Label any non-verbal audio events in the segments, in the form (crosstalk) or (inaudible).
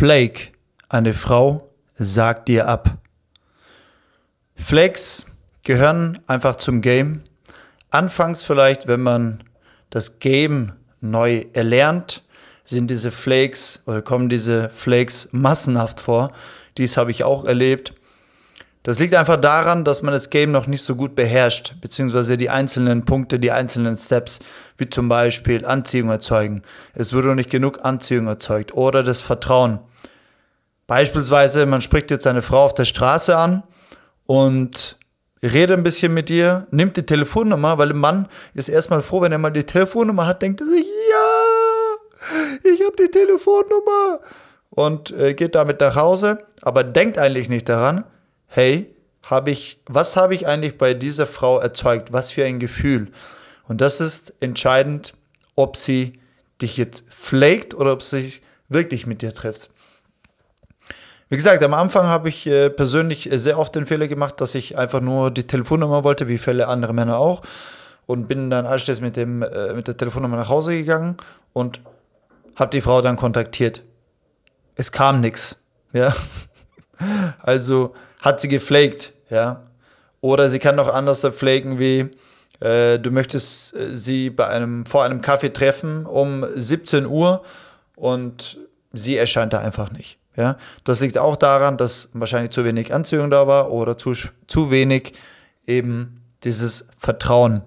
Flake, eine Frau, sagt dir ab. Flakes gehören einfach zum Game. Anfangs vielleicht, wenn man das Game neu erlernt, sind diese Flakes oder kommen diese Flakes massenhaft vor. Dies habe ich auch erlebt. Das liegt einfach daran, dass man das Game noch nicht so gut beherrscht, beziehungsweise die einzelnen Punkte, die einzelnen Steps, wie zum Beispiel Anziehung erzeugen. Es wurde noch nicht genug Anziehung erzeugt oder das Vertrauen. Beispielsweise, man spricht jetzt eine Frau auf der Straße an und redet ein bisschen mit ihr, nimmt die Telefonnummer, weil ein Mann ist erstmal froh, wenn er mal die Telefonnummer hat, denkt er sich, ja, ich habe die Telefonnummer und äh, geht damit nach Hause, aber denkt eigentlich nicht daran, hey, habe ich, was habe ich eigentlich bei dieser Frau erzeugt? Was für ein Gefühl? Und das ist entscheidend, ob sie dich jetzt flaked oder ob sie sich wirklich mit dir trifft. Wie gesagt, am Anfang habe ich äh, persönlich sehr oft den Fehler gemacht, dass ich einfach nur die Telefonnummer wollte, wie viele andere Männer auch. Und bin dann anschließend mit, dem, äh, mit der Telefonnummer nach Hause gegangen und habe die Frau dann kontaktiert. Es kam nichts. Ja. (laughs) Also hat sie geflaked, ja. Oder sie kann noch anders flaken wie, äh, du möchtest äh, sie bei einem, vor einem Kaffee treffen um 17 Uhr und sie erscheint da einfach nicht. Ja, das liegt auch daran, dass wahrscheinlich zu wenig Anziehung da war oder zu, zu wenig eben dieses Vertrauen.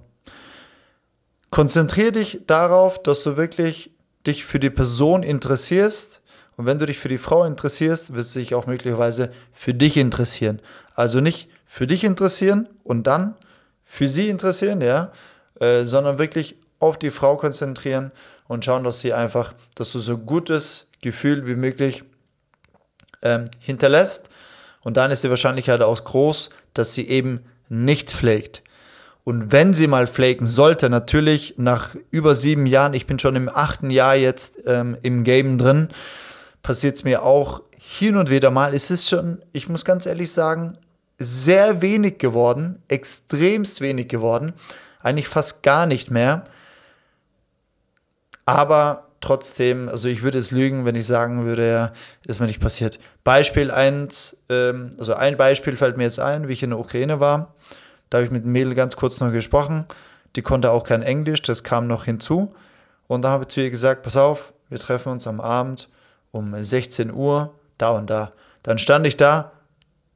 Konzentriere dich darauf, dass du wirklich dich für die Person interessierst und wenn du dich für die Frau interessierst, wirst du dich auch möglicherweise für dich interessieren. Also nicht für dich interessieren und dann für sie interessieren, ja, äh, sondern wirklich auf die Frau konzentrieren und schauen, dass sie einfach, dass du so gutes Gefühl wie möglich ähm, hinterlässt. Und dann ist die Wahrscheinlichkeit auch groß, dass sie eben nicht pflegt. Und wenn sie mal flaken sollte, natürlich nach über sieben Jahren, ich bin schon im achten Jahr jetzt ähm, im Game drin, passiert es mir auch hin und wieder mal. Es ist schon, ich muss ganz ehrlich sagen, sehr wenig geworden, extremst wenig geworden, eigentlich fast gar nicht mehr. Aber trotzdem, also ich würde es lügen, wenn ich sagen würde, ja, ist mir nicht passiert. Beispiel eins, ähm, also ein Beispiel fällt mir jetzt ein, wie ich in der Ukraine war. Da habe ich mit dem Mädel ganz kurz noch gesprochen. Die konnte auch kein Englisch, das kam noch hinzu. Und da habe ich zu ihr gesagt, pass auf, wir treffen uns am Abend um 16 Uhr, da und da. Dann stand ich da,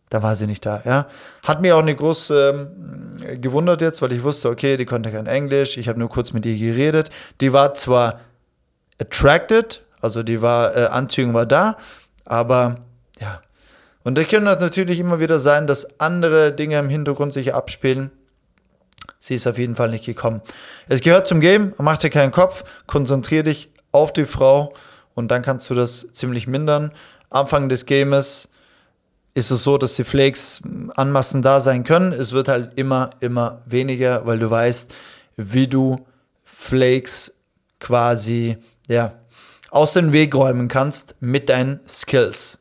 da war sie nicht da, ja. Hat mich auch nicht groß ähm, gewundert jetzt, weil ich wusste, okay, die konnte kein Englisch, ich habe nur kurz mit ihr geredet. Die war zwar attracted, also die war, äh, Anziehung war da, aber ja. Und da kann das natürlich immer wieder sein, dass andere Dinge im Hintergrund sich abspielen. Sie ist auf jeden Fall nicht gekommen. Es gehört zum Game, mach dir keinen Kopf, konzentrier dich auf die Frau und dann kannst du das ziemlich mindern. Anfang des Games ist es so, dass die Flakes anmassen da sein können. Es wird halt immer, immer weniger, weil du weißt, wie du Flakes quasi, ja, aus dem Weg räumen kannst mit deinen Skills.